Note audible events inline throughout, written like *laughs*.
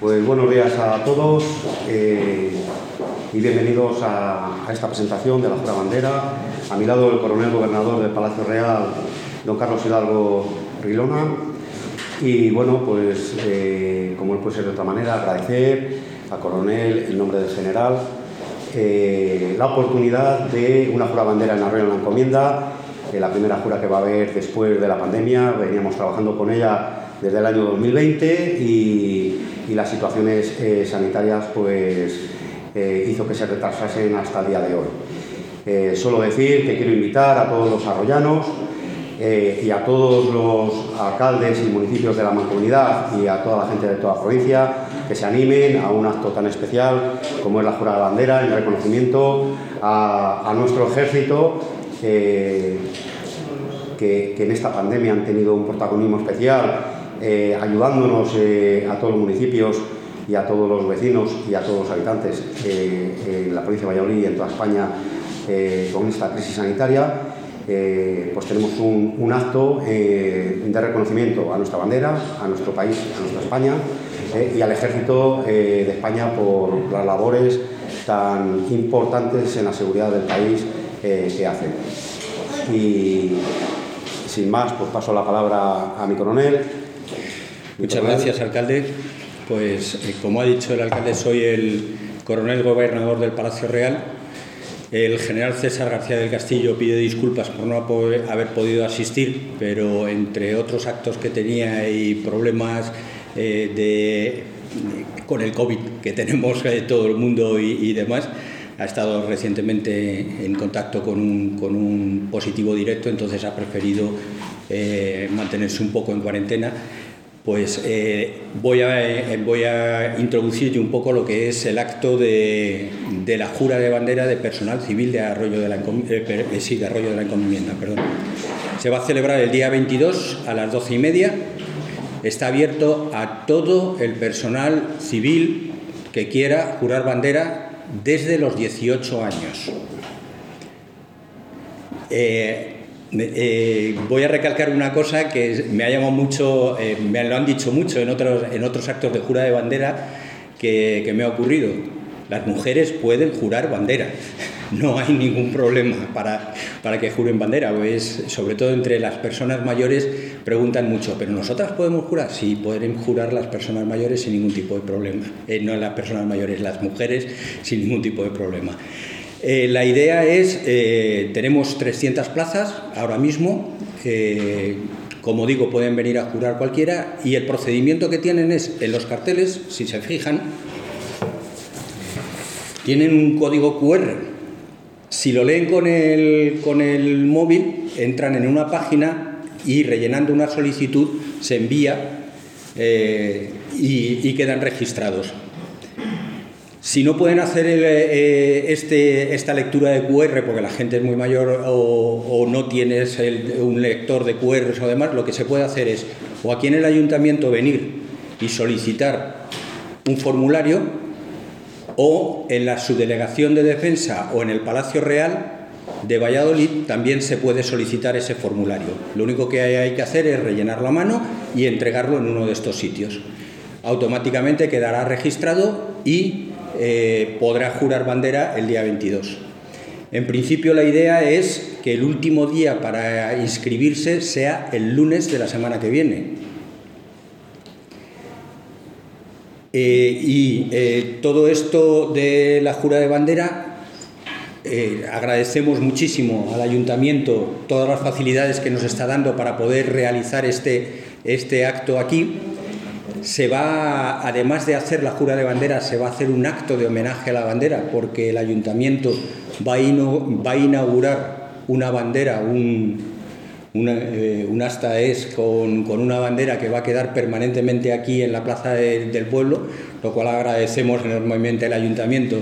Pues buenos días a todos eh, y bienvenidos a, esta presentación de la Jura Bandera. A mi lado el coronel gobernador del Palacio Real, don Carlos Hidalgo Rilona. Y bueno, pues eh, como él puede ser de otra manera, agradecer al coronel, en nombre del general, eh, la oportunidad de una Jura Bandera en la Encomienda, la primera jura que va a haber después de la pandemia. Veníamos trabajando con ella desde el año 2020 y, las situaciones eh, sanitarias pues, eh, hizo que se retrasasen hasta el día de hoy. Eh, solo decir que quiero invitar a todos los arroyanos y a todos los alcaldes y municipios de la mancomunidad y a toda la gente de toda la provincia que se animen a un acto tan especial como es la Jura de Bandera en reconocimiento a, nuestro ejército que, en esta pandemia han tenido un protagonismo especial eh, ayudándonos eh, a todos los municipios y a todos los vecinos y a todos los habitantes eh, en la provincia de Valladolid y en toda España con esta crisis sanitaria, pues tenemos un, acto de reconocimiento a nuestra bandera, a nuestro país, a nuestra España y al ejército de España por las labores tan importantes en la seguridad del país que hacen. Y sin más, pues paso la palabra a mi coronel Muchas gracias, alcalde. Pues eh, como ha dicho el alcalde, soy el coronel gobernador del Palacio Real. El general César García del Castillo pide disculpas por no haber podido asistir, pero entre otros actos que tenía y problemas eh, de, con el COVID que tenemos eh, todo el mundo y, demás, ha estado recientemente en contacto con un, positivo directo, entonces ha preferido mantenerse un poco en cuarentena pues eh, voy, a, eh, voy a introducir un poco lo que es el acto de, la jura de bandera de personal civil de Arroyo de la, eh, de Arroyo de la Encomienda. Perdón. Se va a celebrar el día 22 a las 12 y media. Está abierto a todo el personal civil que quiera jurar bandera desde los 18 años. Voy a recalcar una cosa que me ha llamado mucho, eh, me lo han dicho mucho en otros, en otros actos de jura de bandera que, me ha ocurrido. Las mujeres pueden jurar bandera, *laughs* no hay ningún problema para, para que juren bandera. Pues, sobre todo entre las personas mayores preguntan mucho, ¿pero nosotras podemos jurar? Sí, pueden jurar las personas mayores sin ningún tipo de problema. Eh, no las personas mayores, las mujeres sin ningún tipo de problema. Eh, la idea es, eh, tenemos 300 plazas ahora mismo, como digo, pueden venir a jurar cualquiera y el procedimiento que tienen es, en los carteles, si se fijan, tienen un código QR. Si lo leen con el, con el móvil, entran en una página y rellenando una solicitud se envía eh, y quedan registrados. Si no pueden hacer eh, este, esta lectura de QR porque la gente es muy mayor o, no tienes un lector de QR o demás, lo que se puede hacer es o aquí en el ayuntamiento venir y solicitar un formulario o en la subdelegación de defensa o en el Palacio Real de Valladolid también se puede solicitar ese formulario. Lo único que hay que hacer es rellenarlo a mano y entregarlo en uno de estos sitios. Automáticamente quedará registrado y eh, podrá jurar bandera el día 22. En principio la idea es que el último día para inscribirse sea el lunes de la semana que viene. Eh, y eh, todo esto de la jura de bandera, agradecemos muchísimo al ayuntamiento todas las facilidades que nos está dando para poder realizar este, este acto aquí se va, además de hacer la jura de bandera, se va a hacer un acto de homenaje a la bandera, porque el ayuntamiento va a, inaugurar una bandera, un, eh, asta es con, una bandera que va a quedar permanentemente aquí en la plaza del pueblo, lo cual agradecemos enormemente al ayuntamiento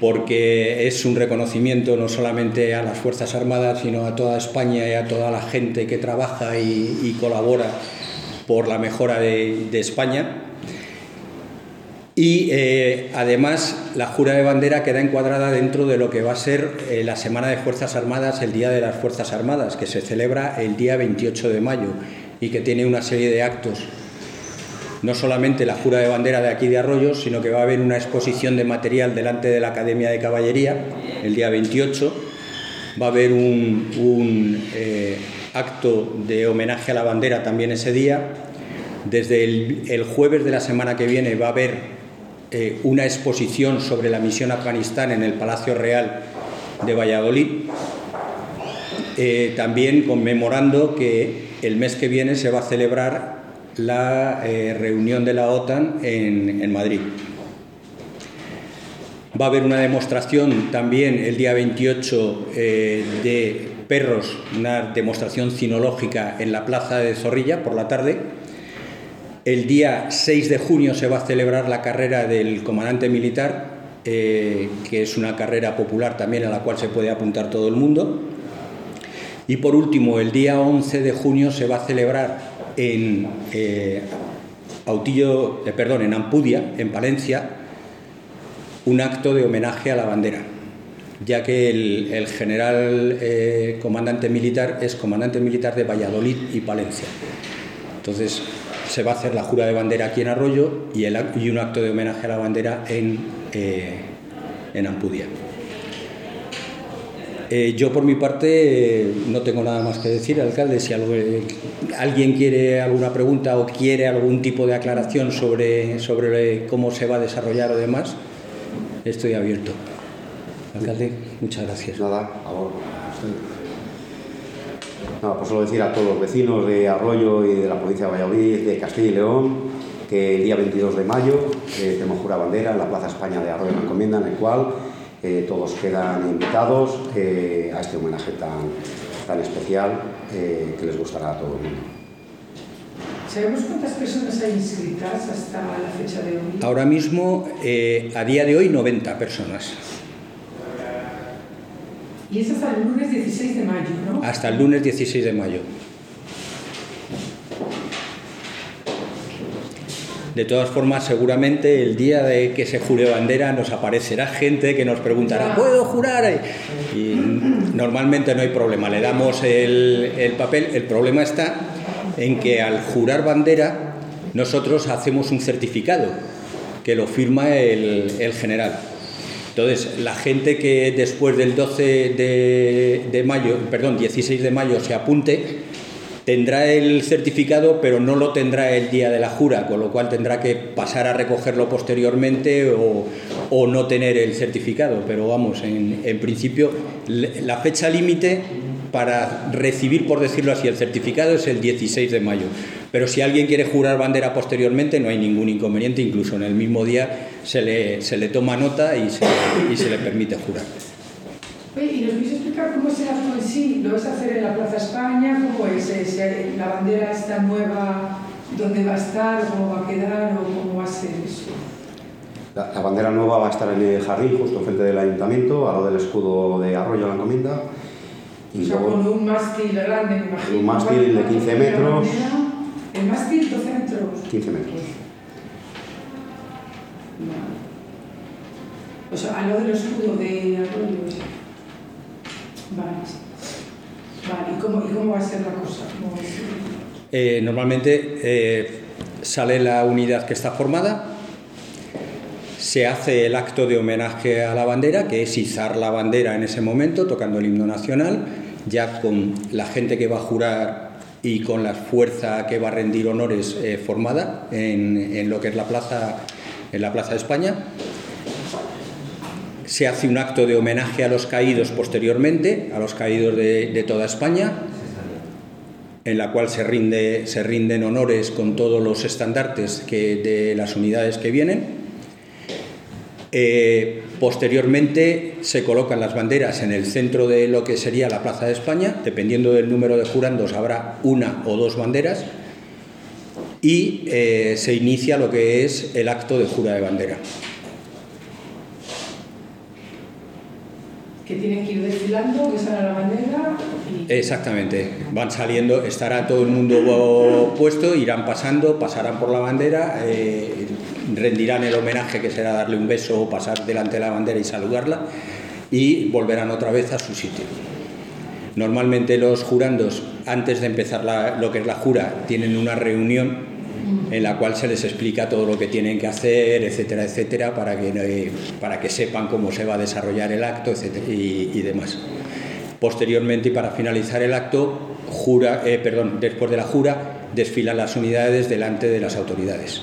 porque es un reconocimiento no solamente a las Fuerzas Armadas, sino a toda España y a toda la gente que trabaja y colabora por la mejora de, España. Y eh, además la jura de bandera queda encuadrada dentro de lo que va a ser eh, la Semana de Fuerzas Armadas, el Día de las Fuerzas Armadas, que se celebra el día 28 de mayo y que tiene una serie de actos. no solamente la jura de bandera de aquí de Arroyo, sino que va a haber una exposición de material delante de la Academia de Caballería el día 28. Va a haber un, eh, acto de homenaje a la bandera también ese día. Desde el, jueves de la semana que viene va a haber eh, una exposición sobre la misión Afganistán en el Palacio Real de Valladolid. Eh, también conmemorando que el mes que viene se va a celebrar la eh, reunión de la OTAN en, Madrid. Va a haber una demostración también el día 28 eh, de perros, una demostración cinológica en la plaza de Zorrilla por la tarde. El día 6 de junio se va a celebrar la carrera del comandante militar, eh, que es una carrera popular también a la cual se puede apuntar todo el mundo. Y por último, el día 11 de junio se va a celebrar en eh, Autillo, eh, perdón, en Ampudia, en Palencia, un acto de homenaje a la bandera, ya que el, general eh, comandante militar es comandante militar de Valladolid y Palencia. Entonces se va a hacer la jura de bandera aquí en Arroyo y, un acto de homenaje a la bandera en, en Ampudia. Eh, yo por mi parte no tengo nada más que decir, alcalde. Si alguien quiere alguna pregunta o quiere algún tipo de aclaración sobre, sobre cómo se va a desarrollar o demás, estoy abierto. Alcalde, muchas gracias. Nada, a favor. Nada, pues solo decir a todos los vecinos de Arroyo y de la provincia de Valladolid, de Castilla y León, que el día 22 de mayo eh, tenemos jura bandera en la Plaza España de Arroyo en la Encomienda, en el cual eh, todos quedan invitados eh, a este homenaje tan, tan especial eh, que les gustará a todo el mundo. ¿Sabemos cuántas personas hay inscritas hasta la fecha de hoy? Ahora mismo, a día de hoy, 90 personas. Y es hasta el lunes 16 de mayo, ¿no? Hasta el lunes 16 de mayo. De todas formas, seguramente el día de que se jure bandera nos aparecerá gente que nos preguntará, ¿puedo jurar? Y normalmente no hay problema, le damos el, papel. El problema está en que al jurar bandera nosotros hacemos un certificado que lo firma el, general. Entonces, la gente que después del 12 de, mayo, perdón, 16 de mayo se apunte, tendrá el certificado, pero no lo tendrá el día de la jura, con lo cual tendrá que pasar a recogerlo posteriormente o, no tener el certificado. Pero vamos, en, en principio, la fecha límite para recibir, por decirlo así, el certificado es el 16 de mayo. Pero si alguien quiere jurar bandera posteriormente, no hay ningún inconveniente, incluso en el mismo día se le, se le toma nota y se, y se le permite jurar. ¿y nos podéis explicar cómo es el acto en sí? ¿Lo vas a hacer en la Plaza España? ¿Cómo es? ¿La bandera está nueva? ¿Dónde va a estar? ¿Cómo va a quedar? ¿O cómo va a ser eso? La, bandera nueva va a estar en el jardín, justo frente del ayuntamiento, al lado del escudo de Arroyo la Encomienda. Y o sea, con un mástil grande, me imagino. Un mástil de 15 metros. ¿El mástil 12 metros? 15 metros. O sea, al lado del escudo de Arroyo. Vale. ¿Y cómo, va a ser la cosa? Eh, normalmente eh, sale la unidad que está formada, se hace el acto de homenaje a la bandera, que es izar la bandera en ese momento, tocando el himno nacional, ya con la gente que va a jurar y con la fuerza que va a rendir honores eh, formada en, en, lo que es la plaza, en la plaza de España se hace un acto de homenaje a los caídos posteriormente, a los caídos de, toda España, en la cual se, rinde, se, rinden honores con todos los estandartes que, de las unidades que vienen. Eh, posteriormente se colocan las banderas en el centro de lo que sería la Plaza de España, dependiendo del número de jurandos habrá una o dos banderas, y eh, se inicia lo que es el acto de jura de bandera. Que tienen que ir desfilando, que sale la bandera. Exactamente, van saliendo, estará todo el mundo puesto, irán pasando, pasarán por la bandera, eh, rendirán el homenaje que será darle un beso o pasar delante de la bandera y saludarla y volverán otra vez a su sitio. Normalmente los jurandos, antes de empezar lo que es la jura, tienen una reunión en la cual se les explica todo lo que tienen que hacer, etcétera, etcétera, para que, eh, para que sepan cómo se va a desarrollar el acto etcétera, y, demás. Posteriormente, y para finalizar el acto, jura, eh, perdón, después de la jura, desfilan las unidades delante de las autoridades.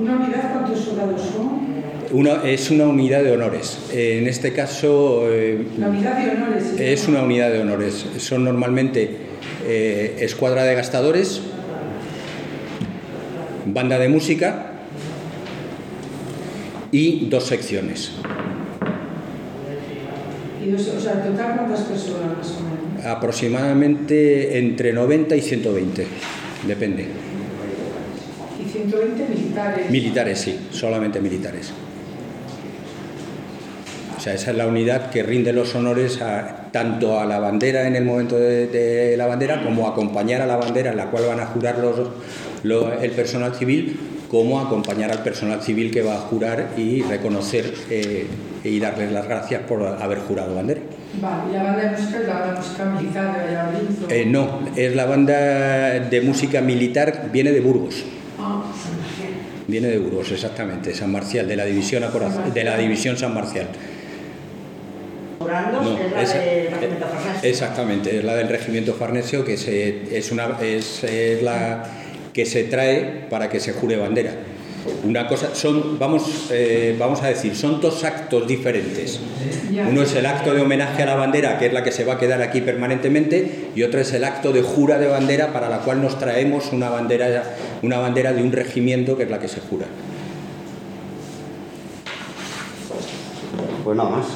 ¿Una unidad cuántos soldados son? Una, es una unidad de honores. En este caso... Eh, la unidad de honores. Es una unidad de honores. Son normalmente eh, escuadra de gastadores, banda de música y dos secciones. ¿Y dos, o sea, total cuántas personas más o menos? Aproximadamente entre 90 y 120, depende. ¿Y 120 militares? Militares, sí, solamente militares. O sea, esa es la unidad que rinde los honores a, tanto a la bandera en el momento de, la bandera como a acompañar a la bandera en la cual van a jurar los, el personal civil como acompañar al personal civil que va a jurar y reconocer eh, y darles las gracias por haber jurado bandera. Vale, ¿y la banda de música es la banda de música militar de Valladolid? Eh, no, es la banda de música militar, viene de Burgos. Ah, San Marcial. Viene de Burgos, exactamente, San Marcial, de la división, de la división San Marcial es la del regimiento farnesio. Exactamente, es la del regimiento farnesio que se, es, una, es, la que se trae para que se jure bandera. Una cosa, son, vamos, eh, vamos a decir, son dos actos diferentes. Uno es el acto de homenaje a la bandera, que es la que se va a quedar aquí permanentemente, y otro es el acto de jura de bandera, para la cual nos traemos una bandera, una bandera de un regimiento, que es la que se jura. Pues nada más.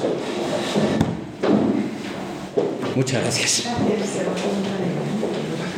Muchas gracias. gracias.